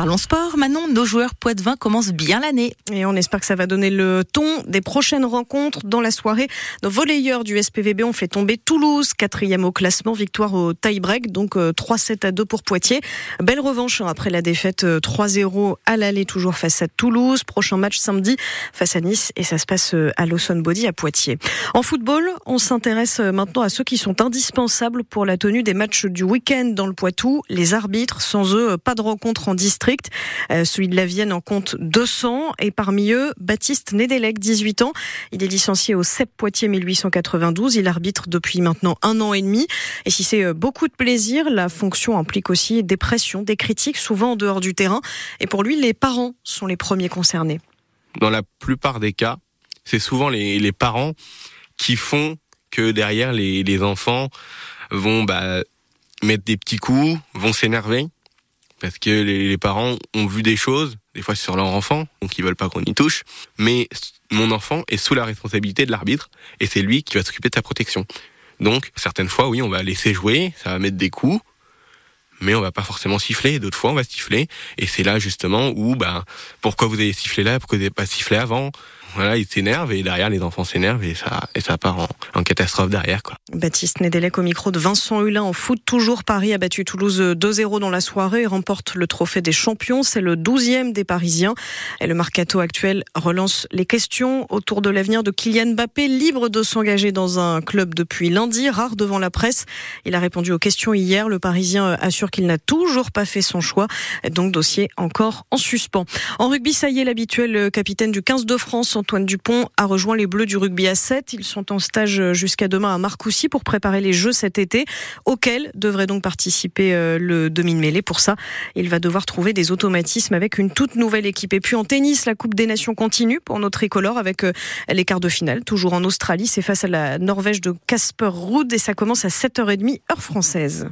Parlons sport. Manon, nos joueurs poitevins commencent bien l'année. Et on espère que ça va donner le ton des prochaines rencontres dans la soirée. Nos volleyeurs du SPVB ont fait tomber Toulouse, quatrième au classement, victoire au tie-break, donc 3-7 euh, à 2 pour Poitiers. Belle revanche hein, après la défaite 3-0 euh, à l'aller, toujours face à Toulouse. Prochain match samedi face à Nice et ça se passe euh, à Lawson Body à Poitiers. En football, on s'intéresse maintenant à ceux qui sont indispensables pour la tenue des matchs du week-end dans le Poitou. Les arbitres, sans eux, pas de rencontre en 10 euh, celui de la Vienne en compte 200 et parmi eux, Baptiste Nedelec, 18 ans. Il est licencié au CEP Poitiers 1892. Il arbitre depuis maintenant un an et demi. Et si c'est euh, beaucoup de plaisir, la fonction implique aussi des pressions, des critiques, souvent en dehors du terrain. Et pour lui, les parents sont les premiers concernés. Dans la plupart des cas, c'est souvent les, parents qui font que derrière les, enfants vont bah, mettre des petits coups, vont s'énerver parce que les, parents ont vu des choses, des fois sur leur enfant, donc ils veulent pas qu'on y touche. Mais mon enfant est sous la responsabilité de l'arbitre et c'est lui qui va s'occuper de sa protection. Donc certaines fois, oui, on va laisser jouer, ça va mettre des coups, mais on va pas forcément siffler. D'autres fois, on va siffler et c'est là justement où, bah, pourquoi vous avez sifflé là, pourquoi vous n'avez pas sifflé avant? Voilà, ils s'énervent et derrière les enfants s'énervent et ça et ça part en, catastrophe derrière quoi. Baptiste Nedelec au micro de Vincent Hulin en foot toujours Paris a battu Toulouse 2-0 dans la soirée et remporte le trophée des champions, c'est le 12e des Parisiens et le mercato actuel relance les questions autour de l'avenir de Kylian Mbappé libre de s'engager dans un club depuis lundi, rare devant la presse. Il a répondu aux questions hier, le Parisien assure qu'il n'a toujours pas fait son choix, donc dossier encore en suspens. En rugby, ça y est, l'habituel capitaine du 15 de France Antoine Dupont a rejoint les Bleus du rugby à 7. Ils sont en stage jusqu'à demain à Marcoussis pour préparer les Jeux cet été, auxquels devrait donc participer euh, le demi-mêlée. Pour ça, il va devoir trouver des automatismes avec une toute nouvelle équipe. Et puis en tennis, la Coupe des Nations continue pour notre tricolore avec euh, les quarts de finale, toujours en Australie. C'est face à la Norvège de Casper Ruud et ça commence à 7h30 heure française.